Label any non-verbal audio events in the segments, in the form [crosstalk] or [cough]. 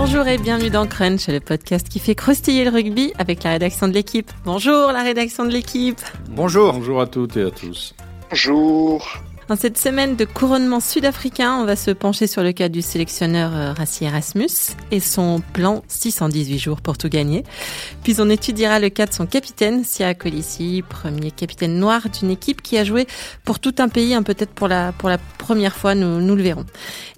Bonjour et bienvenue dans Crunch, le podcast qui fait croustiller le rugby avec la rédaction de l'équipe. Bonjour la rédaction de l'équipe. Bonjour. Bonjour à toutes et à tous. Bonjour. Dans cette semaine de couronnement sud-africain, on va se pencher sur le cas du sélectionneur euh, Rassi Erasmus et son plan 618 jours pour tout gagner. Puis on étudiera le cas de son capitaine, Sia Colissi, premier capitaine noir d'une équipe qui a joué pour tout un pays, hein, peut-être pour la, pour la première fois, nous, nous le verrons.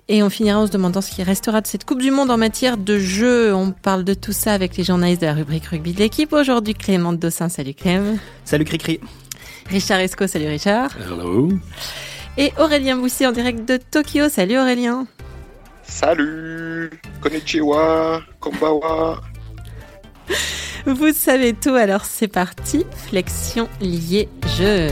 Et on finira en se demandant ce qui restera de cette Coupe du Monde en matière de jeu. On parle de tout ça avec les journalistes de la rubrique rugby de l'équipe. Aujourd'hui, Clément Dossin. Salut Clem. Salut Cricri. Richard Esco. Salut Richard. Hello. Et Aurélien Boussy en direct de Tokyo. Salut Aurélien. Salut. Konnichiwa. Konbawa. Vous savez tout, alors c'est parti. Flexion liée jeu.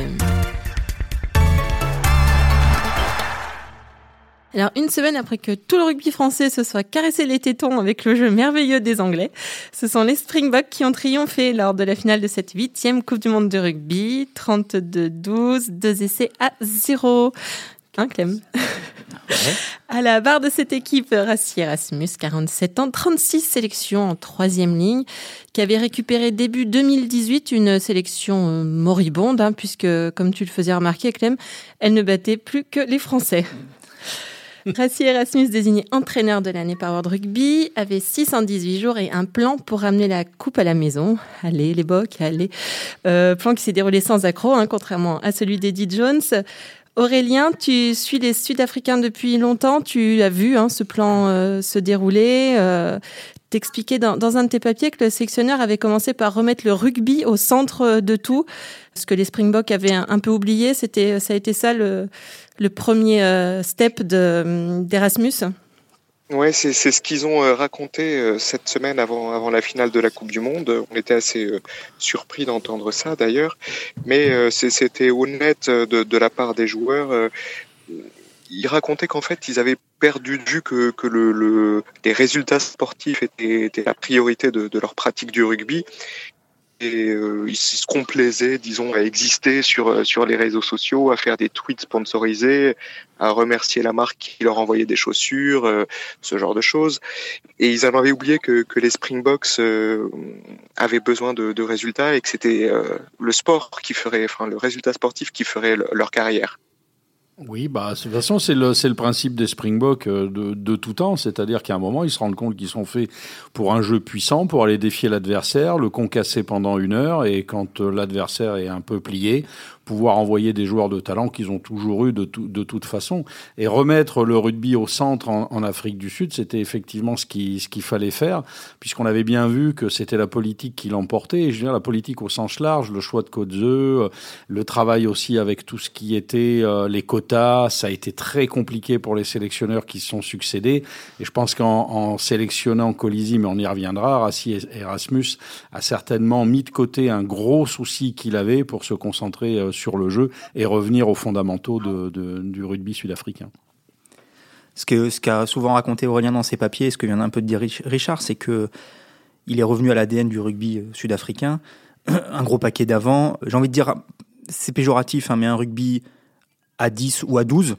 Alors, une semaine après que tout le rugby français se soit caressé les tétons avec le jeu merveilleux des Anglais, ce sont les Springboks qui ont triomphé lors de la finale de cette huitième Coupe du Monde de rugby. 32-12, deux essais à zéro. Hein, Clem? À la barre de cette équipe, Rassi Erasmus, 47 ans, 36 sélections en troisième ligne, qui avait récupéré début 2018 une sélection euh, moribonde, hein, puisque, comme tu le faisais remarquer, Clem, elle ne battait plus que les Français. Rassi Erasmus, désigné entraîneur de l'année par World Rugby, avait 618 jours et un plan pour ramener la coupe à la maison. Allez, les bocs, allez. Euh, plan qui s'est déroulé sans accroc, hein, contrairement à celui d'Eddie Jones. Aurélien, tu suis les Sud-Africains depuis longtemps. Tu as vu hein, ce plan euh, se dérouler. Euh, T'expliquais dans, un de tes papiers que le sélectionneur avait commencé par remettre le rugby au centre de tout. Ce que les Springboks avaient un, peu oublié, c'était, ça a été ça le, premier euh, step de, d'Erasmus. Ouais, c'est, ce qu'ils ont euh, raconté euh, cette semaine avant, avant la finale de la Coupe du Monde. On était assez euh, surpris d'entendre ça d'ailleurs, mais euh, c'était honnête euh, de la part des joueurs. Ils racontaient qu'en fait, ils avaient perdu de vue que, que le, le, les résultats sportifs étaient, la priorité de, leur pratique du rugby. Et euh, ils se complaisaient, disons, à exister sur, sur les réseaux sociaux, à faire des tweets sponsorisés, à remercier la marque qui leur envoyait des chaussures, euh, ce genre de choses. Et ils en avaient oublié que, que les Springboks euh, avaient besoin de, résultats et que c'était le sport qui ferait, enfin le résultat sportif qui ferait le- leur carrière. Oui, bah, de toute façon, c'est le, c'est le principe des Springboks euh, de, de tout temps. C'est-à-dire qu'à un moment, ils se rendent compte qu'ils sont faits pour un jeu puissant, pour aller défier l'adversaire, le concasser pendant une heure, et quand euh, l'adversaire est un peu plié, pouvoir envoyer des joueurs de talent qu'ils ont toujours eu de, tout- de toute façon. Et remettre le rugby au centre en, Afrique du Sud, c'était effectivement ce qu'il ce qu'il fallait faire, puisqu'on avait bien vu que c'était la politique qui l'emportait. Et je veux dire, la politique au sens large, le choix de Cotzeux, euh, le travail aussi avec tout ce qui était euh, les quotas, ça a été très compliqué pour les sélectionneurs qui se sont succédés. Et je pense qu'en en sélectionnant Colisi, mais on y reviendra, Rassi Erasmus a certainement mis de côté un gros souci qu'il avait pour se concentrer euh, sur le jeu et revenir aux fondamentaux du rugby sud-africain. Ce que ce qu'a souvent raconté Aurélien dans ses papiers, et ce que vient un peu de dire Rich- Richard, c'est que il est revenu à l'ADN du rugby euh, sud-africain, [clears throat] un gros paquet d'avant. J'ai envie de dire, c'est péjoratif, hein, mais un rugby à 10 ou à 12,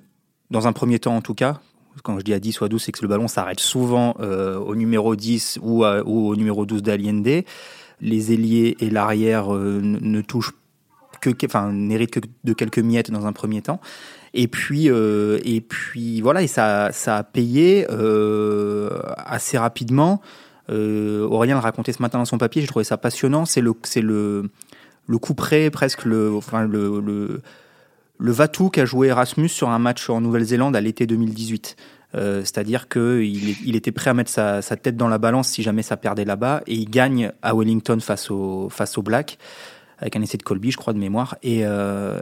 dans un premier temps en tout cas. Quand je dis à 10 ou à 12, c'est que le ballon s'arrête souvent euh, au numéro 10 ou, au numéro 12 d'Aliende. Les ailiers et l'arrière euh, ne ne touchent que, enfin, n'héritent que de quelques miettes dans un premier temps. Et puis, euh, et puis voilà, et ça, ça a payé euh, assez rapidement. Euh, Aurélien le racontait ce matin dans son papier, j'ai trouvé ça passionnant. C'est le, c'est le, le coup près, presque le, enfin le, le, le Vatou qu'a joué Erasmus sur un match en Nouvelle-Zélande à l'été 2018. Euh, C'est-à-dire qu'il il était prêt à mettre sa, sa tête dans la balance si jamais ça perdait là-bas, et il gagne à Wellington face au, face au Black avec un essai de Colby, je crois, de mémoire. Et, euh,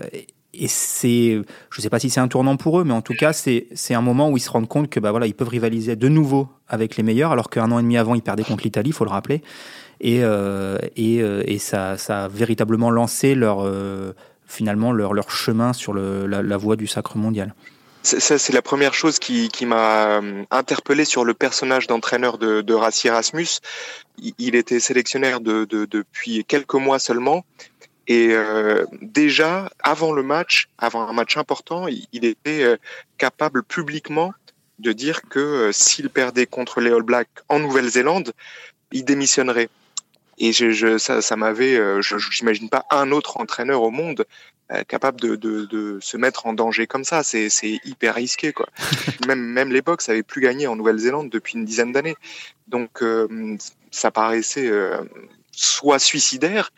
c'est, je sais pas si c'est un tournant pour eux, mais en tout cas, c'est, un moment où ils se rendent compte que bah voilà, ils peuvent rivaliser de nouveau avec les meilleurs, alors qu'un an et demi avant, ils perdaient contre l'Italie, il faut le rappeler. Et, euh, et, euh, et ça, ça a véritablement lancé leur, finalement leur, leur chemin sur le, la voie du sacre mondial. Ça, c'est la première chose qui, m'a euh, interpellé sur le personnage d'entraîneur de, de Rassi Erasmus. Il, était sélectionnaire de, de- depuis quelques mois seulement. Et euh, déjà, avant le match, avant un match important, il, il était euh, capable publiquement de dire que s'il perdait contre les All Blacks en Nouvelle-Zélande, il démissionnerait. Et je, je, ça, ça m'avait, je n'imagine pas un autre entraîneur au monde capable de, de, de, se mettre en danger comme ça. C'est, hyper risqué, quoi. [laughs] même, même les Box n'avaient plus gagné en Nouvelle-Zélande depuis une dizaine d'années. Donc, ça paraissait soit suicidaire,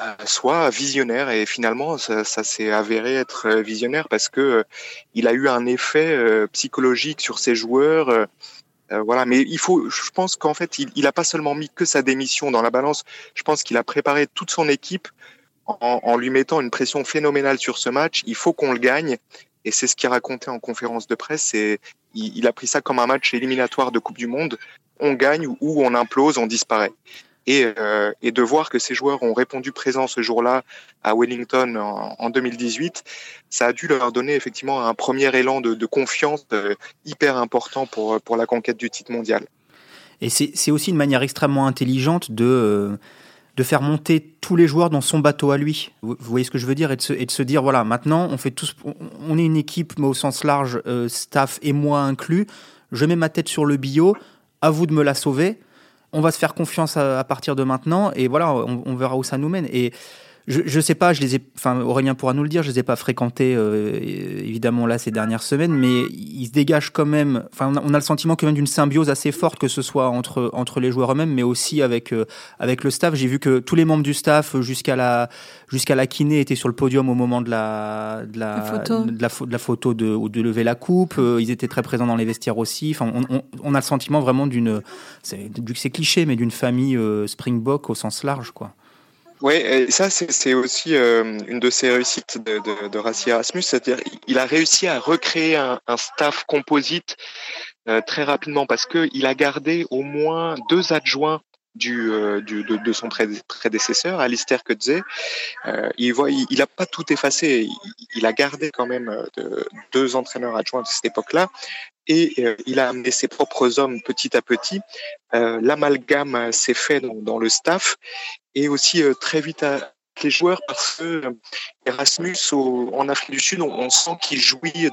euh, soit visionnaire. Et finalement, ça, ça s'est avéré être euh, visionnaire parce que euh, il a eu un effet psychologique sur ses joueurs. Voilà, mais il faut, je pense qu'en fait, il, il a pas seulement mis que sa démission dans la balance. Je pense qu'il a préparé toute son équipe en, lui mettant une pression phénoménale sur ce match. Il faut qu'on le gagne. Et c'est ce qu'il racontait en conférence de presse. Et il, a pris ça comme un match éliminatoire de Coupe du Monde. On gagne ou on implose, on disparaît. Et, euh, et, de voir que ces joueurs ont répondu présent ce jour-là à Wellington en, en, 2018, ça a dû leur donner effectivement un premier élan de, confiance euh, hyper important pour, pour la conquête du titre mondial. Et c'est aussi une manière extrêmement intelligente de, euh, de faire monter tous les joueurs dans son bateau à lui. Vous, voyez ce que je veux dire? Et de, se, dire, voilà, maintenant, on, fait tous, on est une équipe, mais au sens large, staff et moi inclus, je mets ma tête sur le bio, à vous de me la sauver on va se faire confiance à, partir de maintenant et voilà, on, verra où ça nous mène. Je, je sais pas, je les ai, enfin Aurélien pourra nous le dire, je les ai pas fréquentés euh, évidemment là ces dernières semaines, mais ils se dégagent quand même. Enfin, on a, on a le sentiment quand même d'une symbiose assez forte, que ce soit entre entre les joueurs eux-mêmes, mais aussi avec euh, avec le staff. J'ai vu que tous les membres du staff jusqu'à la jusqu'à la kiné étaient sur le podium au moment de la de la, la photo de la, de la photo de, de lever la coupe. Euh, ils étaient très présents dans les vestiaires aussi. Enfin, on, on, on a le sentiment vraiment d'une c'est cliché, mais d'une famille euh, Springbok au sens large, quoi. Oui, et ça c'est aussi euh, une de ses réussites de, de, de Erasmus, c'est-à-dire il a réussi à recréer un, staff composite euh, très rapidement parce que il a gardé au moins deux adjoints euh, du de, son prédécesseur, Alistair Kudze. Euh, il voit, il n'a pas tout effacé. Il, a gardé quand même euh, de, deux entraîneurs adjoints de cette époque-là et euh, il a amené ses propres hommes petit à petit. L'amalgame s'est fait dans, le staff et aussi très vite à les joueurs parce que Erasmus en Afrique du Sud, on, sent qu'il jouit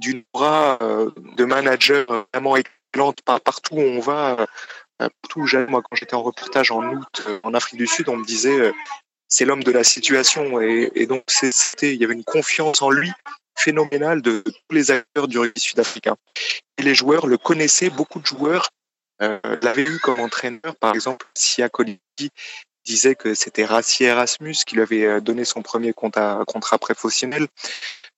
d'une bras de manager vraiment partout où on va. Partout où j'allais, moi, quand j'étais en reportage en août en Afrique du Sud, on me disait c'est l'homme de la situation et, donc c'était il y avait une confiance en lui phénoménale de tous les acteurs du rugby sud-africain. Et les joueurs le connaissaient, beaucoup de joueurs euh, l'avaient eu comme entraîneur. Par exemple, Sia Coliti disait que c'était Rassi Erasmus qui lui avait donné son premier contrat, contrat professionnel.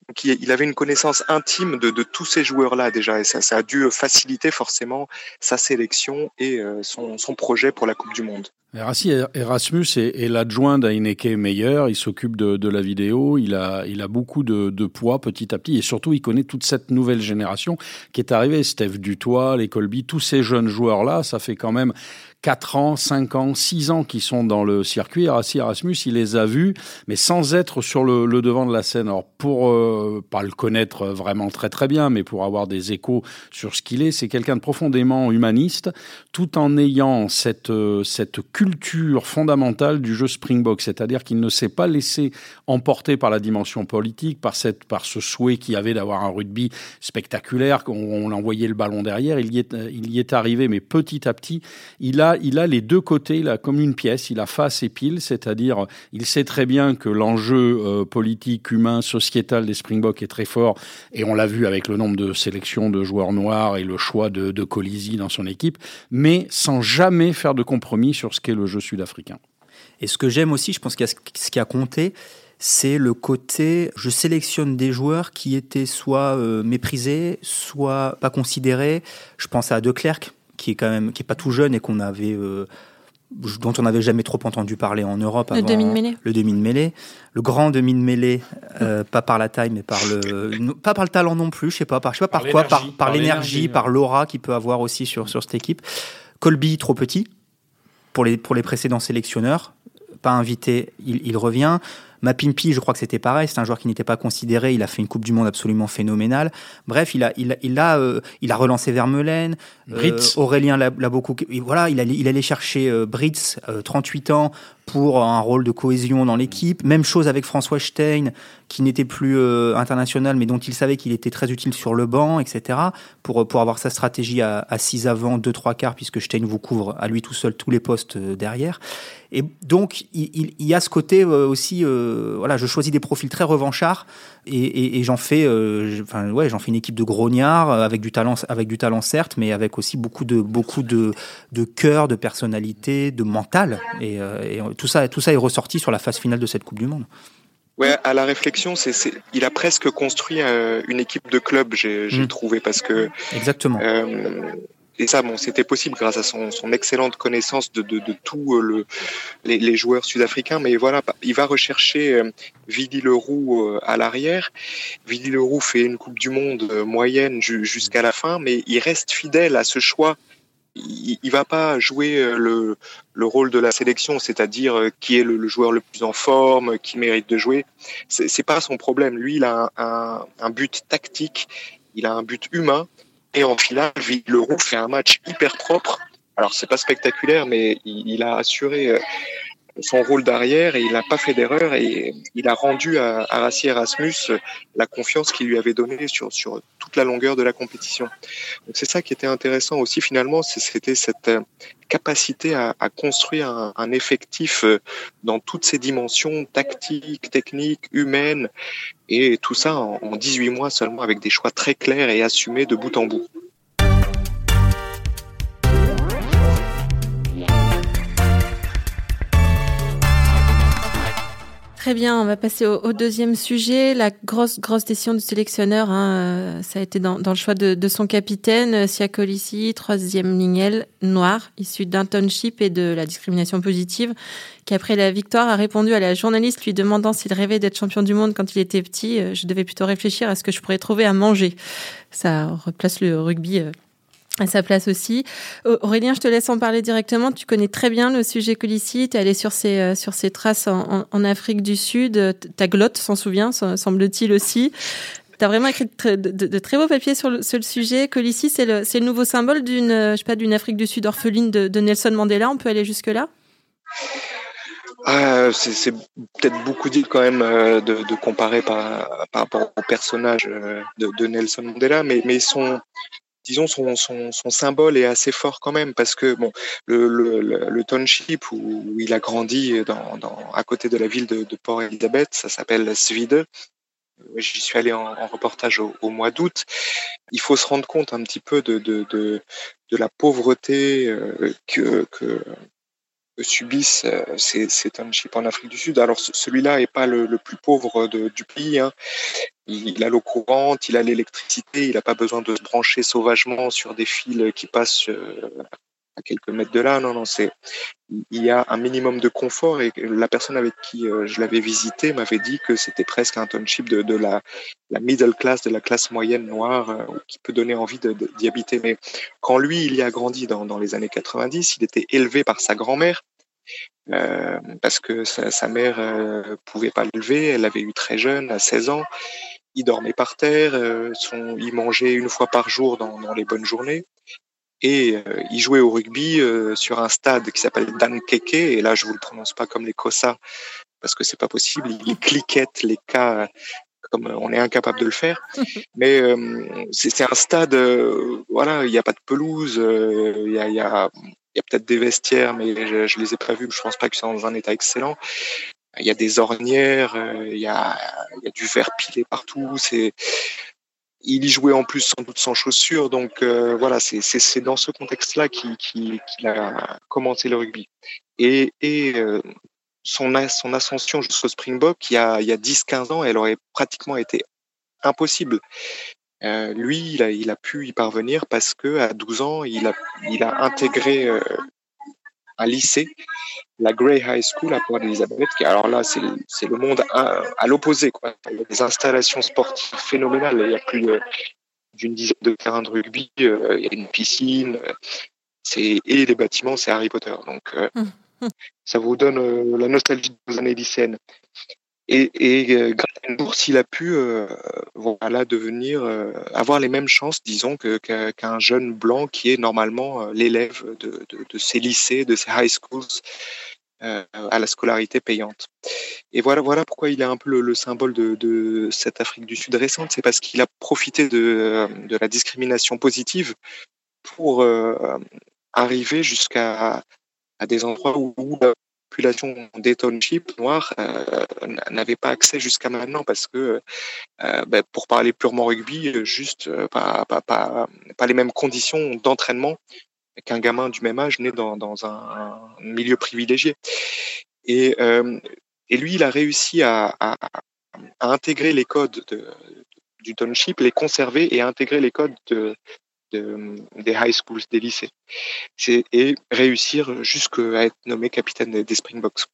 Donc, il avait une connaissance intime de, tous ces joueurs-là déjà, et ça, ça, a dû faciliter forcément sa sélection et euh, son, projet pour la Coupe du Monde. Rassi Erasmus est, l'adjoint d'Aineke Meyer, il s'occupe de, la vidéo, il a, il a beaucoup de, poids petit à petit, et surtout il connaît toute cette nouvelle génération qui est arrivée, Steph Dutoit, les Colby, tous ces jeunes joueurs-là, ça fait quand même 4 ans, 5 ans, 6 ans qui sont dans le circuit. Rassi Erasmus, il les a vus, mais sans être sur le, le devant de la scène. Alors, pour euh, pas le connaître vraiment très très bien, mais pour avoir des échos sur ce qu'il est, c'est quelqu'un de profondément humaniste, tout en ayant cette, euh, cette culture fondamentale du jeu Springbok, c'est-à-dire qu'il ne s'est pas laissé emporter par la dimension politique, par, cette, par ce souhait qu'il avait d'avoir un rugby spectaculaire, qu'on on envoyait le ballon derrière. Il y est, il y est arrivé, mais petit à petit, il a il a les deux côtés, a comme une pièce, il a face et pile, c'est-à-dire il sait très bien que l'enjeu euh, politique, humain, sociétal des Springboks est très fort, et on l'a vu avec le nombre de sélections de joueurs noirs et le choix de, de Colisi dans son équipe, mais sans jamais faire de compromis sur ce qu'est le jeu sud-africain. Et ce que j'aime aussi, je pense que ce qui a compté, c'est le côté je sélectionne des joueurs qui étaient soit euh, méprisés, soit pas considérés. Je pense à De Klerk, qui est quand même qui est pas tout jeune et qu'on avait euh, dont on n'avait jamais trop entendu parler en Europe. Le demi de mêlée. Le demi de mêlée. Le grand demi de mêlée, euh, pas par la taille, mais par le, pas par le talent non plus, je sais pas, par, je sais pas par, par quoi, par, par l'énergie, par l'aura qu'il peut avoir aussi sur, sur cette équipe. Colby, trop petit pour les, précédents sélectionneurs. Pas invité, il revient. Mapimpi, je crois que c'était pareil. C'est un joueur qui n'était pas considéré. Il a fait une Coupe du Monde absolument phénoménale. Bref, il a, il, il a, euh, il a relancé Vermeulen. Britz. Aurélien l'a beaucoup. Voilà, il allait, il allait chercher euh, Britz, euh, 38 ans, pour un rôle de cohésion dans l'équipe. Même chose avec François Stein, qui n'était plus euh, international, mais dont il savait qu'il était très utile sur le banc, etc. Pour, pour avoir sa stratégie à, à 6 avant, 2 3 quarts, puisque Stein vous couvre à lui tout seul tous les postes euh, derrière. Et donc, il, il- il y a ce côté euh, aussi, euh, voilà, je choisis des profils très revanchards et, et- et j'en fais, euh, enfin, ouais, j'en fais une équipe de grognards euh, avec du talent, avec du talent certes, mais avec aussi beaucoup de, beaucoup de, de cœur, de personnalité, de mental. Et, euh, et tout ça, tout ça est ressorti sur la phase finale de cette Coupe du Monde. Ouais, à la réflexion, c'est, il a presque construit euh, une équipe de club, j'ai, j'ai Mm. trouvé, parce que Exactement. euh, et ça, bon, c'était possible grâce à son, excellente connaissance de, de, tous euh, le, les, joueurs sud-africains. Mais voilà, il va rechercher euh, Vidi Leroux euh, à l'arrière. Vidi Leroux fait une Coupe du Monde moyenne ju- jusqu'à la fin, mais il reste fidèle à ce choix. Il, il va pas jouer le, le rôle de la sélection, c'est-à-dire qui est le, joueur le plus en forme, qui mérite de jouer. C'est, c'est pas son problème. Lui, il a un but tactique, il a un but humain. Et en finale, Leroux fait un match hyper propre. Alors c'est pas spectaculaire, mais il, a assuré euh, son rôle d'arrière il n'a pas fait d'erreur et il a rendu à, à Rassi Erasmus la confiance qu'il lui avait donnée sur, sur toute la longueur de la compétition. Donc c'est ça qui était intéressant aussi finalement, c'était cette euh, capacité à, construire un, un effectif euh, dans toutes ses dimensions tactiques, techniques, humaines et tout ça en, en 18 mois seulement avec des choix très clairs et assumés de bout en bout. Très bien, on va passer au, deuxième sujet. La grosse, grosse décision du sélectionneur, hein, euh, ça a été dans, le choix de, son capitaine, euh, Sia Colissi, troisième ligne L, noir, issu d'internship et de la discrimination positive, qui après la victoire a répondu à la journaliste lui demandant s'il rêvait d'être champion du monde quand il était petit. Euh, Je devais plutôt réfléchir à ce que je pourrais trouver à manger. Ça replace le rugby à sa place aussi. Euh, Aurélien, je te laisse en parler directement. Tu connais très bien le sujet Colissi. Tu es allé sur ses, euh, sur ses traces en, Afrique du Sud. Euh, Ta glotte s'en souvient, sem- semble-t-il aussi. Tu as vraiment écrit de, très- beaux papiers sur le, sujet. Colissi, c'est le, le nouveau symbole d'une euh, d'une Afrique du Sud orpheline de, Nelson Mandela. On peut aller jusque-là? Ah, c'est peut-être beaucoup dit quand même euh, de, comparer par, par rapport au personnage euh, de, Nelson Mandela, mais, mais son, disons son, son, symbole est assez fort quand même parce que bon, le, le, township où, il a grandi dans, à côté de la ville de, de Port Elizabeth, ça s'appelle Svide. Euh, J'y suis allé en, reportage au, au mois d'août. Il faut se rendre compte un petit peu de, de, de, la pauvreté euh, que, que, subissent euh, ces, ces townships en Afrique du Sud. Alors ce- celui-là est pas le, le plus pauvre du pays. Hein. Il, a l'eau courante, il a l'électricité, il n'a pas besoin de se brancher sauvagement sur des fils qui passent euh, à quelques mètres de là. Non, non, c'est il y a un minimum de confort et la personne avec qui euh, je l'avais visité m'avait dit que c'était presque un township de, la, middle class, de la classe moyenne noire euh, qui peut donner envie d'y habiter. Mais quand lui, il y a grandi dans les années 90, il était élevé par sa grand-mère euh, parce que sa, sa mère euh, pouvait pas l'élever, elle l'avait eu très jeune, à 16 ans. Il dormait par terre, euh, son, il mangeait une fois par jour dans, dans les bonnes journées. Et euh, il jouait au rugby euh, sur un stade qui s'appelle Dan Keke. Et là, je vous le prononce pas comme les Kossa parce que c'est pas possible. Il cliquette les cas comme on est incapable de le faire. [laughs] Mais euh, c'est un stade, euh, voilà, il n'y a pas de pelouse, euh, il y a, il y a, il y a peut-être des vestiaires, mais je, les ai pas vus. Je pense pas qu'ils sont dans un état excellent. Il y a des ornières, euh, il y a, du verre pilé partout. C'est il y jouait en plus sans doute sans chaussures, donc euh, voilà, c'est c'est- c'est dans ce contexte-là qu'il a commencé le rugby. Et, euh, son ascension jusqu'au Springbok, il y a, il y a 10-15 ans, elle aurait pratiquement été impossible. Euh, lui, il a, il a pu y parvenir parce que à 12 ans, il a, il a intégré euh, un lycée, la Grey High School à Port Elizabeth. Qui, alors là, c'est le- monde à, à l'opposé. Il y a des installations sportives phénoménales. Il y a plus euh, d'une dizaine de terrains de rugby. euh, il y a une piscine. euh, et les bâtiments, c'est Harry Potter. Donc euh, ça vous donne euh, la nostalgie de vos années lycéennes. Et, grâce à une bourse, il a pu voilà, devenir, avoir les mêmes chances, disons, qu'un jeune blanc qui est normalement l'élève de, de, ces lycées, de ces high schools à la scolarité payante. Et voilà, voilà pourquoi il est un peu le, symbole de, cette Afrique du Sud récente, c'est parce qu'il a profité de, la discrimination positive pour arriver jusqu'à à des endroits où, population des townships noirs euh, n'avait pas accès jusqu'à maintenant parce que, euh, ben, pour parler purement rugby, juste euh, pas, pas, pas, les mêmes conditions d'entraînement qu'un gamin du même âge né dans, un, milieu privilégié. Et, euh, et lui, il a réussi à, intégrer les codes de, du township, les conserver et intégrer les codes de, des high schools, des lycées, et réussir jusqu'à être nommé capitaine des Springboks.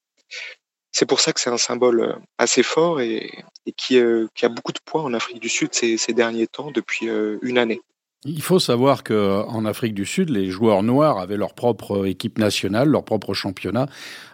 C'est pour ça que c'est un symbole euh, assez fort et, qui, euh, qui, a beaucoup de poids en Afrique du Sud ces, ces derniers temps, depuis euh, une année. Il faut savoir qu'en Afrique du Sud, les joueurs noirs avaient leur propre équipe nationale, leur propre championnat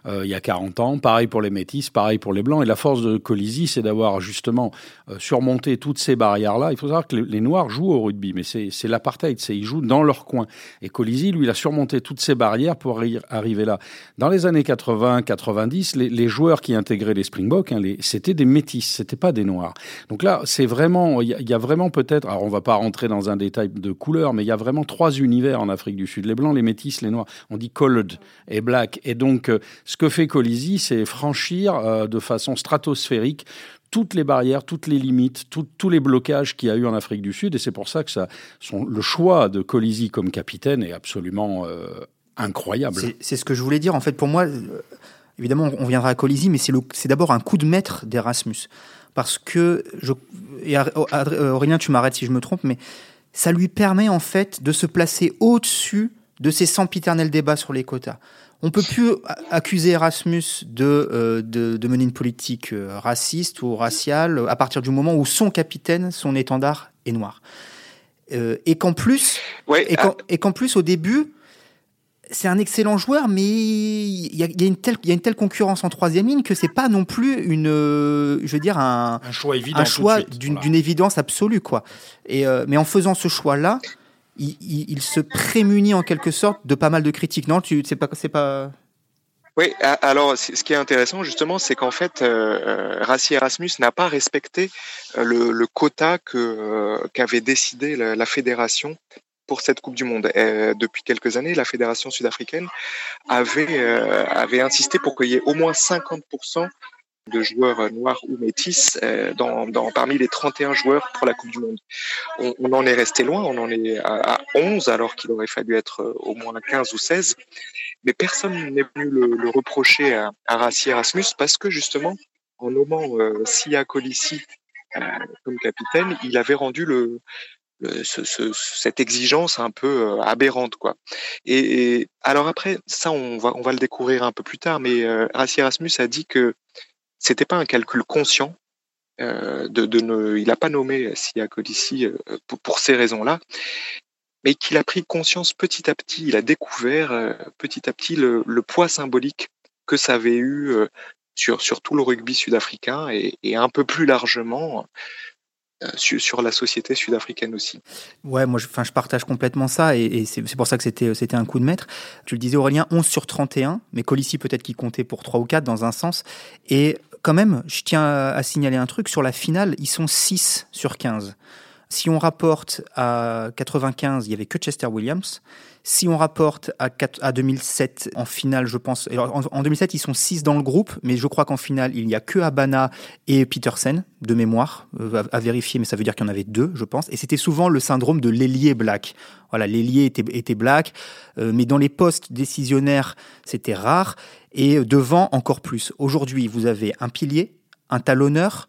euh, il y a 40 ans. Pareil pour les métis, pareil pour les blancs. Et la force de Colisi, c'est d'avoir justement euh, surmonté toutes ces barrières-là. Il faut savoir que les, noirs jouent au rugby, mais c'est l'apartheid, ils jouent dans leur coin. Et Colisi, lui, il a surmonté toutes ces barrières pour arriver là. Dans les années 80-90, les, les, joueurs qui intégraient les Springboks, hein, c'était des métis, c'était pas des noirs. Donc là, c'est vraiment, il y, y, a vraiment peut-être, alors on va pas rentrer dans un détail de couleurs, mais il y a vraiment trois univers en Afrique du Sud les blancs, les métis, les noirs. On dit colored et black. Et donc, euh, ce que fait Colisi, c'est franchir euh, de façon stratosphérique toutes les barrières, toutes les limites, tous les blocages qu'il y a eu en Afrique du Sud. Et c'est pour ça que ça, le choix de Colisi comme capitaine est absolument euh, incroyable. C'est ce que je voulais dire. En fait, pour moi, évidemment, on viendra à Colisi, mais c'est d'abord un coup de maître d'Erasmus. Parce que, je, et Aurélien, tu m'arrêtes si je me trompe, mais ça lui permet en fait de se placer au-dessus de ces sempiternels débats sur les quotas. On peut plus accuser Erasmus de, euh, de, mener une politique euh, raciste ou raciale à partir du moment où son capitaine, son étendard est noir. Euh, et qu'en plus, ah. et qu'en plus au début, c'est un excellent joueur, mais il y a, une telle, il y a une telle concurrence en troisième ligne que c'est pas non plus une, euh, je veux dire un, un choix évident, un choix d'une évidence absolue quoi. Et euh, mais en faisant ce choix-là, il, il, se prémunit en quelque sorte de pas mal de critiques. Non, tu, c'est pas, c'est pas. Oui, alors ce qui est intéressant justement, c'est qu'en fait, euh, Rassi Erasmus n'a pas respecté euh, le, le quota que qu'avait décidé la, la, fédération pour cette Coupe du Monde. Euh, depuis quelques années, la fédération sud-africaine avait, euh, avait insisté pour qu'il y ait au moins 50% de joueurs noirs ou métis euh, dans, dans, parmi les 31 joueurs pour la Coupe du Monde. On, en est resté loin, on en est à, à 11 alors qu'il aurait fallu être euh, au moins 15 ou 16. Mais personne n'est venu le, reprocher à, à Rassi Erasmus parce que justement, en nommant euh, Sia Colissi euh, comme capitaine, il avait rendu le, ce, cette exigence un peu euh, aberrante quoi. Et, alors après ça on va le découvrir un peu plus tard, mais euh, Rassi Erasmus a dit que c'était pas un calcul conscient. Euh, de, ne, il n'a pas nommé Sia Codici euh, pour, ces raisons-là, mais qu'il a pris conscience petit à petit. Il a découvert euh, petit à petit le, poids symbolique que ça avait eu euh, sur, tout le rugby sud-africain et, un peu plus largement euh, sur, sur, la société sud-africaine aussi. Ouais, moi je, partage complètement ça et, c'est pour ça que c'était un coup de maître. Tu le disais Aurélien, 11 sur 31, mais Colissi peut-être qu'il comptait pour 3 ou 4 dans un sens. Et quand même, je tiens à signaler un truc, sur la finale, ils sont 6 sur 15. Si on rapporte à 95, il y avait que Chester Williams. Si on rapporte à, 4, à 2007, en finale, je pense. En, en 2007, ils sont 6 dans le groupe, mais je crois qu'en finale, il n'y a que Habana et Petersen, de mémoire, euh, à, vérifier, mais ça veut dire qu'il y en avait deux, je pense. Et c'était souvent le syndrome de l'ailier black. Voilà, l'ailier était, était black, euh, mais dans les postes décisionnaires, c'était rare. Et devant, encore plus. Aujourd'hui, vous avez un pilier, un talonneur,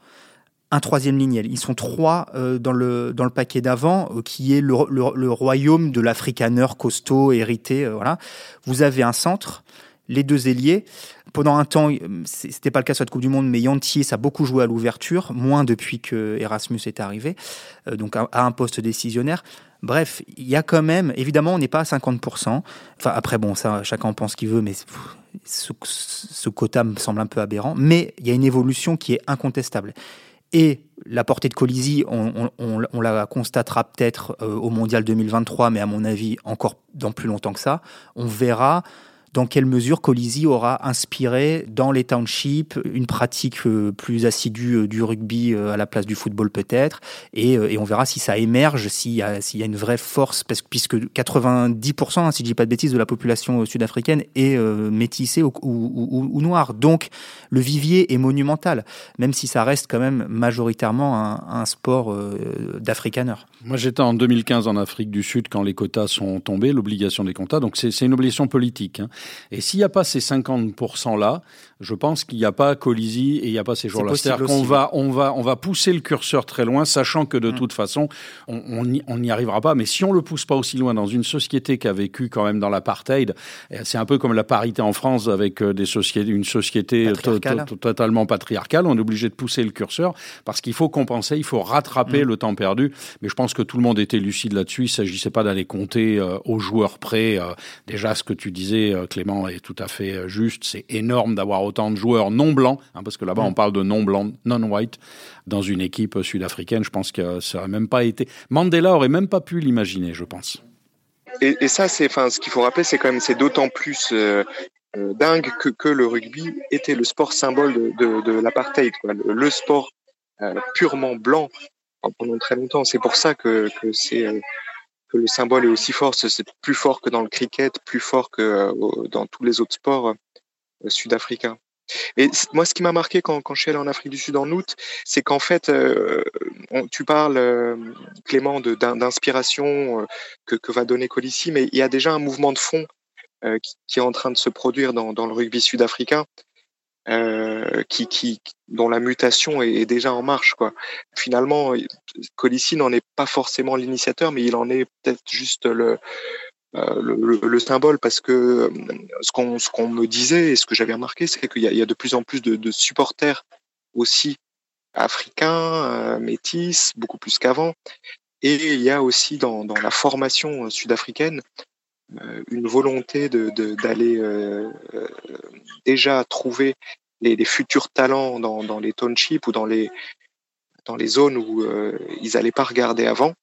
un troisième ligne. Ils sont trois euh, dans, le, dans le paquet d'avant, euh, qui est le, le, royaume de l'africaneur costaud, hérité. Euh, voilà. Vous avez un centre, les deux ailiers. Pendant un temps, c'était pas le cas sur la Coupe du Monde, mais Yantier, ça a beaucoup joué à l'ouverture, moins depuis que Erasmus est arrivé, donc à, un poste décisionnaire. Bref, il y a quand même, évidemment, on n'est pas à 50%. Enfin, après, bon, ça, chacun en pense qu'il veut, mais ce, ce, quota me semble un peu aberrant. Mais il y a une évolution qui est incontestable. Et la portée de Colisi, on, la constatera peut-être euh, au Mondial 2023, mais à mon avis encore dans plus longtemps que ça. On verra dans quelle mesure Colisi aura inspiré dans les townships une pratique euh, plus assidue euh, du rugby euh, à la place du football peut-être, et, on verra si ça émerge, s'il y, a, une vraie force, parce, puisque 90%, hein, si je dis pas de bêtises, de la population sud-africaine est métissée ou, ou, noire. Donc le vivier est monumental, même si ça reste quand même majoritairement un, sport d'Afrikaner. Moi j'étais en 2015 en Afrique du Sud quand les quotas sont tombés, l'obligation des quotas, donc c'est une obligation politique. Hein. Et s'il n'y a pas ces 50%-là, je pense qu'il n'y a pas Colisi et il n'y a pas ces jours-là. C'est-à-dire qu'on va, on va, on va pousser le curseur très loin, sachant que de mm. toute façon, on n'y arrivera pas. Mais si on le pousse pas aussi loin dans une société qui a vécu quand même dans l'apartheid, c'est un peu comme la parité en France avec euh, des sociétés, une société totalement patriarcale. On est obligé de pousser le curseur parce qu'il faut compenser, il faut rattraper mm. le temps perdu. Mais je pense que tout le monde était lucide là-dessus. Il s'agissait pas d'aller compter euh, aux joueurs près. Euh, déjà, ce que tu disais, Clément, est tout à fait juste. C'est énorme d'avoir autant de joueurs non blancs, hein, parce que là-bas on parle de non blancs, non-white, dans une équipe sud-africaine. Je pense que ça aurait même pas été. Mandela aurait même pas pu l'imaginer, je pense. Et, ça, c'est, enfin, ce qu'il faut rappeler, c'est quand même, c'est d'autant plus euh, euh, dingue que, que, le rugby était le sport symbole de, de, l'apartheid, le, sport euh, purement blanc pendant très longtemps. C'est pour ça que, que le symbole est aussi fort. C'est plus fort que dans le cricket, plus fort que dans tous les autres sports sud-africains. Et moi, ce qui m'a marqué quand, je suis allé en Afrique du Sud en août, c'est qu'en fait, euh, tu parles, euh, Clément, d'inspiration euh, que, va donner Colissi, mais il y a déjà un mouvement de fond qui, est en train de se produire dans le rugby sud-africain, qui, qui, dont la mutation est, déjà en marche. Quoi. Finalement, Colissi n'en est pas forcément l'initiateur, mais il en est peut-être juste le, euh, le, le, symbole parce que euh, ce qu'on me disait et ce que j'avais remarqué, c'est qu'il y, a de plus en plus de, supporters aussi africains, euh, métis, beaucoup plus qu'avant. Et il y a aussi dans la formation sud-africaine une volonté d'aller de, déjà trouver les, futurs talents dans, dans les townships ou dans les dans les zones où ils n'allaient pas regarder avant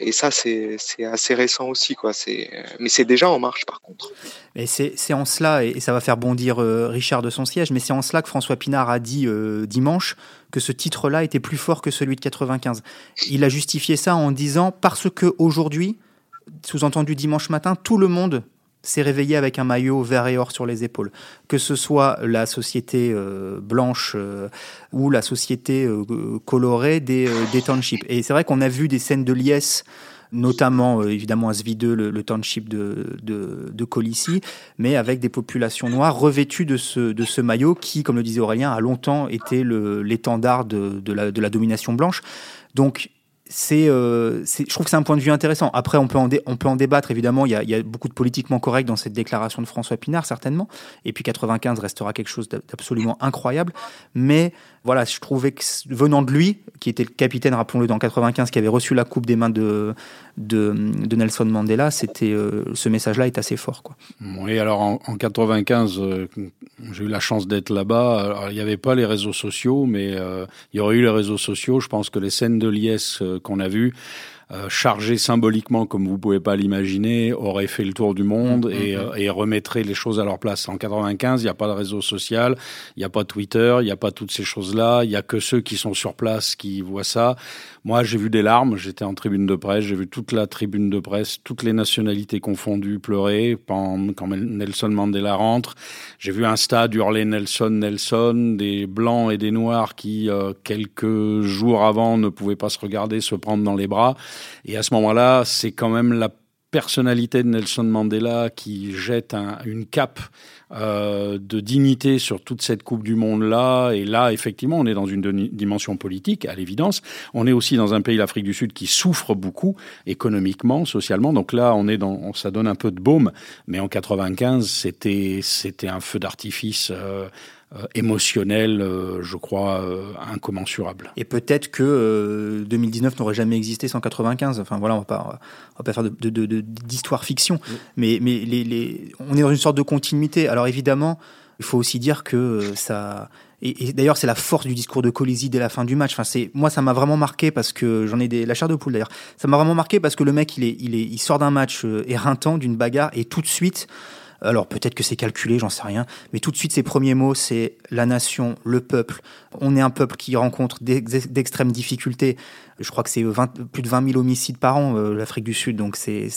et ça, c'est assez récent aussi, quoi. Mais c'est déjà en marche, par contre. C'est en cela, et ça va faire bondir euh, Richard de son siège, mais c'est en cela que François Pinard a dit euh, dimanche que ce titre-là était plus fort que celui de 95. Il a justifié ça en disant parce que aujourd'hui, sous-entendu dimanche matin, tout le monde s'est réveillé avec un maillot vert et or sur les épaules. Que ce soit la société euh, blanche euh, ou la société euh, colorée des, des townships. Et c'est vrai qu'on a vu des scènes de liesse notamment évidemment à Svideux, le, le township de, de, mais avec des populations noires revêtues de ce, de ce maillot qui, comme le disait Aurélien, a longtemps été l'étendard de, de, la, de la domination blanche. Donc euh, c'est, je trouve que c'est un point de vue intéressant. Après, on peut en, débattre, évidemment. Il y, a, beaucoup de politiquement correct dans cette déclaration de François Pinard, certainement. Et puis 95 restera quelque chose d'absolument incroyable. Mais voilà, je trouvais que venant de lui, qui était le capitaine, rappelons-le, dans 95, qui avait reçu la coupe des mains de, Nelson Mandela, c'était euh, ce message-là est assez fort. Quoi. Oui, alors en, en 95, euh, j'ai eu la chance d'être là-bas. il n'y avait pas les réseaux sociaux, mais euh, il y aurait eu les réseaux sociaux. Je pense que les scènes de liesse qu'on a vues, euh, chargé symboliquement comme vous pouvez pas l'imaginer, aurait fait le tour du monde mm, et, mm, mm. et, remettrait les choses à leur place. En 95, il n'y a pas de réseau social, il n'y a pas Twitter, il n'y a pas toutes ces choses-là. Il y a que ceux qui sont sur place qui voient ça. Moi, j'ai vu des larmes. J'étais en tribune de presse. J'ai vu toute la tribune de presse, toutes les nationalités confondues pleurer quand Nelson Mandela rentre. J'ai vu un stade hurler Nelson, Nelson, des blancs et des noirs qui, euh, quelques jours avant, ne pouvaient pas se regarder, se prendre dans les bras. Et à ce moment-là, c'est quand même la personnalité de Nelson Mandela qui jette une cape euh, de dignité sur toute cette Coupe du Monde-là. Et là, effectivement, on est dans une dimension politique, à l'évidence. On est aussi dans un pays, l'Afrique du Sud, qui souffre beaucoup économiquement, socialement. Donc là, on est dans, ça donne un peu de baume. Mais en 95, c'était, un feu d'artifice. Euh, émotionnel, euh, je crois, euh, incommensurable. Et peut-être que 2019 n'aurait jamais existé sans 95. Enfin voilà, on va pas, on va pas faire d'histoire de, fiction, mais, mais les, les, on est dans une sorte de continuité. Alors évidemment, il faut aussi dire que ça. Et, d'ailleurs, c'est la force du discours de Colisi dès la fin du match. Enfin, c'est moi, ça m'a vraiment marqué parce que j'en ai des la chair de poule d'ailleurs. Ça m'a vraiment marqué parce que le mec, il est, il est, il sort d'un match éreintant, d'une bagarre, et tout de suite, alors peut-être que c'est calculé, j'en sais rien, mais tout de suite ses premiers mots, c'est la nation, le peuple. On est un peuple qui rencontre d'extrêmes difficultés. Je crois que c'est plus de 20 000 homicides par an, euh, l'Afrique du Sud, donc c'est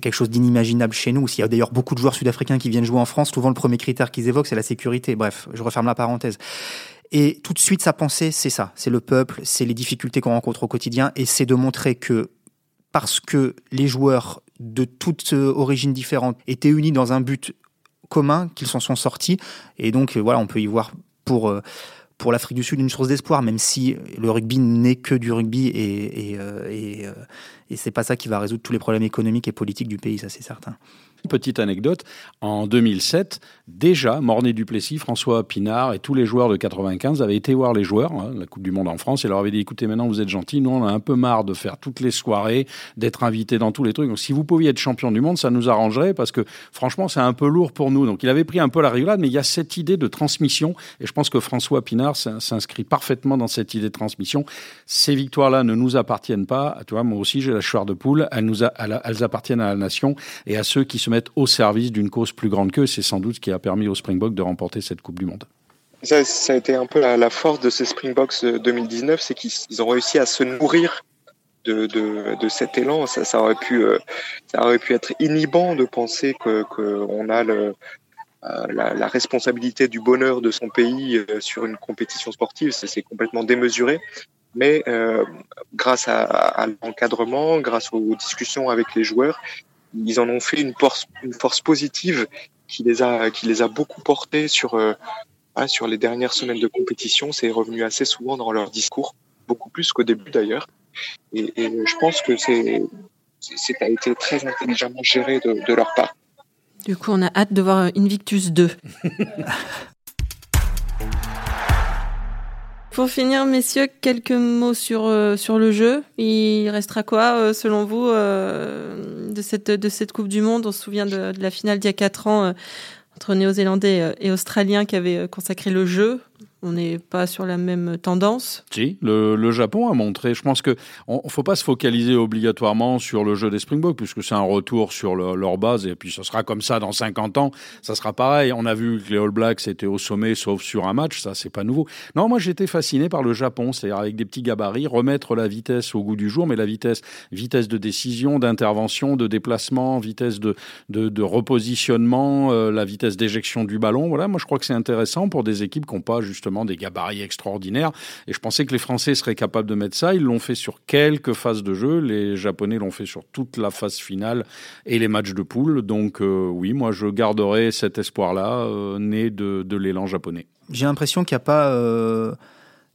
quelque chose d'inimaginable chez nous. S'il y a d'ailleurs beaucoup de joueurs sud-africains qui viennent jouer en France, souvent le premier critère qu'ils évoquent, c'est la sécurité. Bref, je referme la parenthèse. Et tout de suite, sa pensée, c'est ça. C'est le peuple, c'est les difficultés qu'on rencontre au quotidien, et c'est de montrer que parce que les joueurs de toutes euh, origines différentes étaient unis dans un but commun, qu'ils s'en sont sortis. Et donc, euh, voilà, on peut y voir pour, euh, pour l'Afrique du Sud une source d'espoir, même si le rugby n'est que du rugby et, et, et, et c'est pas ça qui va résoudre tous les problèmes économiques et politiques du pays, ça c'est certain. Petite anecdote, en 2007, déjà, Mornay Duplessis, François Pinard et tous les joueurs de 95 avaient été voir les joueurs, hein, la Coupe du Monde en France, et leur avaient dit écoutez, maintenant vous êtes gentils, nous on a un peu marre de faire toutes les soirées, d'être invités dans tous les trucs. Donc si vous pouviez être champion du monde, ça nous arrangerait parce que franchement, c'est un peu lourd pour nous. Donc il avait pris un peu la rigolade, mais il y a cette idée de transmission, et je pense que François Pinard s'inscrit parfaitement dans cette idée de transmission. Ces victoires-là ne nous appartiennent pas. Tu vois, moi aussi j'ai chouard de poule, elles, nous elles appartiennent à la nation et à ceux qui se mettre au service d'une cause plus grande qu'eux. C'est sans doute ce qui a permis aux Springboks de remporter cette Coupe du Monde. Ça, ça a été un peu la, force de ces Springboks 2019, c'est qu'ils ont réussi à se nourrir de, de, cet élan. Ça, aurait pu, euh, ça aurait pu être inhibant de penser qu'on a le, euh, la, responsabilité du bonheur de son pays euh, sur une compétition sportive. C'est complètement démesuré. Mais euh, grâce à, à l'encadrement, grâce aux discussions avec les joueurs, ils en ont fait une force, une force positive qui les a, qui les a beaucoup portés sur, euh, sur les dernières semaines de compétition. C'est revenu assez souvent dans leur discours, beaucoup plus qu'au début d'ailleurs. Et, et, je pense que c'est, c'est a été très intelligemment géré de, de leur part. Du coup, on a hâte de voir Invictus 2. [laughs] Pour finir, messieurs, quelques mots sur, euh, sur le jeu. Il restera quoi, euh, selon vous, euh, de, cette, de cette Coupe du Monde? On se souvient de, de la finale d'il y a 4 ans entre Néo-Zélandais et Australiens qui avaient consacré le jeu on n'est pas sur la même tendance. Si, le, Japon a montré. Je pense que on, faut pas se focaliser obligatoirement sur le jeu des Springboks, puisque c'est un retour sur leur base, et puis ce sera comme ça dans 50 ans. Ça sera pareil. On a vu que les All Blacks étaient au sommet, sauf sur un match. Ça, c'est pas nouveau. Non, moi, j'étais fasciné par le Japon, c'est-à-dire avec des petits gabarits, remettre la vitesse au goût du jour, mais la vitesse, vitesse de décision, d'intervention, de déplacement, vitesse de, de, repositionnement, euh, la vitesse d'éjection du ballon. Voilà, moi, je crois que c'est intéressant pour des équipes qui n'ont pas justement des gabarits extraordinaires. Et je pensais que les Français seraient capables de mettre ça. Ils l'ont fait sur quelques phases de jeu. Les Japonais l'ont fait sur toute la phase finale et les matchs de poule. Donc euh, oui, moi je garderai cet espoir-là, euh, né de, de l'élan japonais. J'ai l'impression qu'il n'y a pas euh,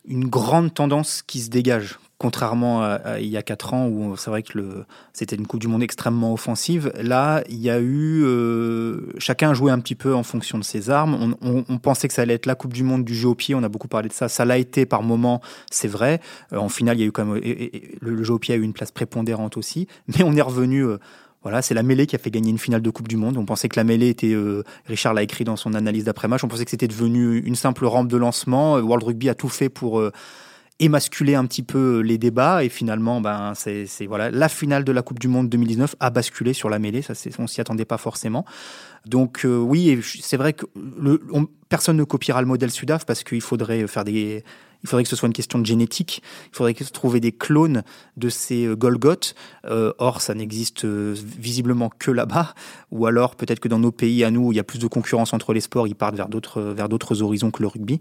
une grande tendance qui se dégage contrairement à, il y a quatre ans où c'est vrai que le, c'était une Coupe du Monde extrêmement offensive. Là, il y a eu euh, chacun joué un petit peu en fonction de ses armes. On, pensait que ça allait être la Coupe du Monde du jeu au pied. On a beaucoup parlé de ça. Ça l'a été par moments, c'est vrai. Euh, en finale, il y a eu quand même le, jeu au pied a eu une place prépondérante aussi. Mais on est revenu. Euh, voilà, c'est la mêlée qui a fait gagner une finale de Coupe du Monde. On pensait que la mêlée était, Richard l'a écrit dans son analyse d'après-match, on pensait que c'était devenu une simple rampe de lancement. World Rugby a tout fait pour émasculer un petit peu les débats et finalement ben c'est voilà la finale de la Coupe du Monde 2019 a basculé sur la mêlée. Ça on s'y attendait pas forcément. Donc euh, oui c'est vrai que personne ne copiera le modèle Sudaf parce qu'il faudrait faire des il faudrait que ce soit une question de génétique. Il faudrait trouver des clones de ces euh, Golgoth. Euh, or, ça n'existe visiblement que là-bas. Ou alors, peut-être que dans nos pays à nous, où il y a plus de concurrence entre les sports, ils partent vers d'autres vers d'autres horizons que le rugby.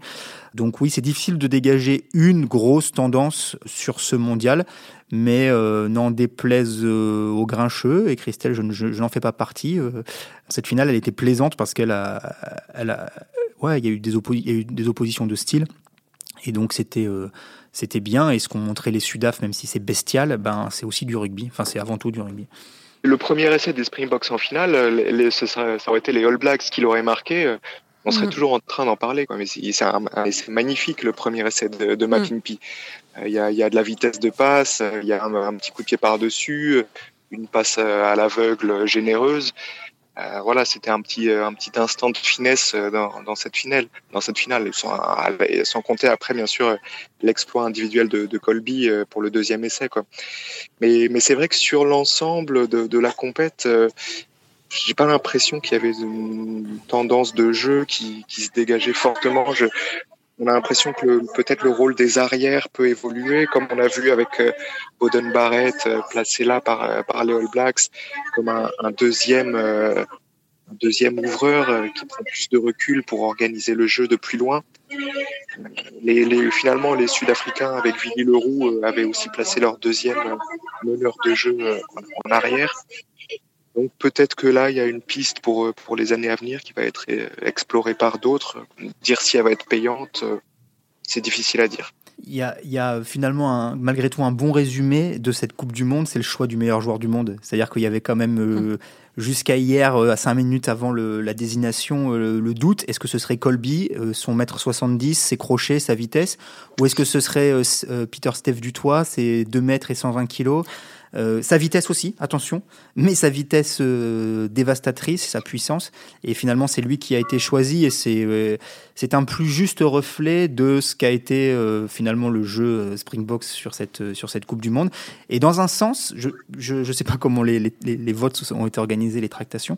Donc oui, c'est difficile de dégager une grosse tendance sur ce mondial mais euh, n'en déplaise euh, aux grincheux. Et Christelle, je, n'en fais pas partie. Euh, cette finale, elle était plaisante parce qu'elle a, ouais, il y a eu des oppositions de style. Et donc c'était c'était bien. Et ce qu'ont montré les Sudaf, même si c'est bestial, ben c'est aussi du rugby. Enfin, c'est avant tout du rugby. Le premier essai des Springboks en finale, les, ça, aurait été les All Blacks qui l'auraient marqué on serait mm. toujours en train d'en parler. Quoi. Mais c'est magnifique le premier essai de, de mm. Il y, a, y, a, de la vitesse de passe, il y a un, petit coup de pied par-dessus, une passe à l'aveugle généreuse. Euh, voilà, c'était un petit un petit instant de finesse dans, dans cette finale, dans cette finale, sans, compter après bien sûr l'exploit individuel de, Colby pour le deuxième essai quoi. Mais c'est vrai que sur l'ensemble de, la compète, j'ai pas l'impression qu'il y avait une tendance de jeu qui, se dégageait fortement. On a l'impression que peut-être le rôle des arrières peut évoluer, comme on a vu avec euh, Boden Barrett euh, placé là par, euh, par les All Blacks comme un, deuxième ouvreur qui prend plus de recul pour organiser le jeu de plus loin. Finalement, les Sud-Africains avec Willy Leroux avaient aussi placé leur deuxième meneur de jeu en arrière. Donc peut-être que là, il y a une piste pour, euh, pour les années à venir qui va être euh, explorée par d'autres. Dire si elle va être payante, euh, c'est difficile à dire. Il y, a, il y a, finalement un, malgré tout un bon résumé de cette Coupe du Monde, c'est le choix du meilleur joueur du monde. C'est-à-dire qu'il y avait quand même mmh. jusqu'à hier, à 5 minutes avant le, la désignation, le, doute. Est-ce que ce serait Colby, son mètre 70, ses crochets, sa vitesse? Ou est-ce que ce serait Peter Steph Dutoit, ses 2 mètres et 120 kilos? Euh, sa vitesse aussi, attention, mais sa vitesse euh, dévastatrice, sa puissance. Et finalement, c'est lui qui a été choisi et c'est euh, un plus juste reflet de ce qu'a été finalement le jeu Springboks sur cette, sur cette Coupe du Monde. Et dans un sens, je ne sais pas comment les, les, votes ont été organisés, les tractations.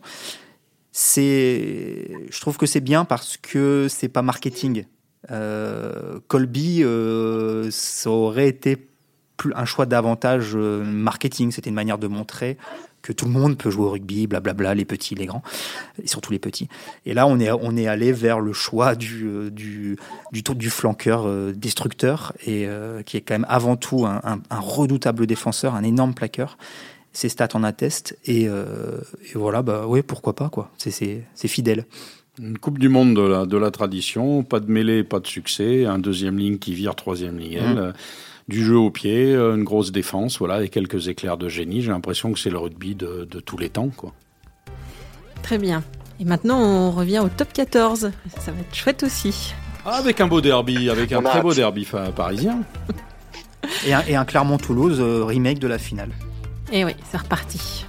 Je trouve que c'est bien parce que c'est pas marketing. Colby, ça aurait été un choix davantage euh, marketing. C'était une manière de montrer que tout le monde peut jouer au rugby, blablabla, les petits, les grands, et surtout les petits. Et là, on est, on est allé vers le choix du, euh, du, du, du flanqueur euh, destructeur, et qui est quand même avant tout un, redoutable défenseur, un énorme plaqueur. Ses stats en attestent, et, voilà, bah oui, pourquoi pas, quoi. C'est fidèle. Une Coupe du Monde de la, de la tradition, pas de mêlée, pas de succès, un deuxième ligne qui vire, troisième ligne. Mmh du jeu au pied, euh, une grosse défense, voilà, et quelques éclairs de génie. J'ai l'impression que c'est le rugby de, tous les temps, quoi. Très bien. Et maintenant, on revient au top 14. Ça va être chouette aussi. Ah, avec un beau derby, avec un très beau derby parisien. et, un, un Clermont-Toulouse euh, remake de la finale. Et eh oui, c'est reparti.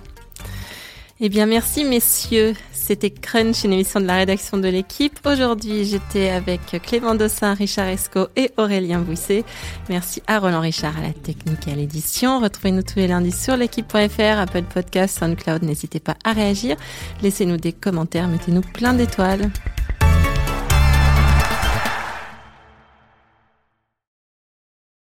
Eh bien, merci messieurs. C'était Crunch, une émission de la rédaction de l'équipe. Aujourd'hui, j'étais avec Clément Dossin, Richard Esco et Aurélien Bouisset. Merci à Roland Richard à la technique et à l'édition. Retrouvez-nous tous les lundis sur l'équipe.fr, Apple Podcast, SoundCloud. N'hésitez pas à réagir. Laissez-nous des commentaires, mettez-nous plein d'étoiles.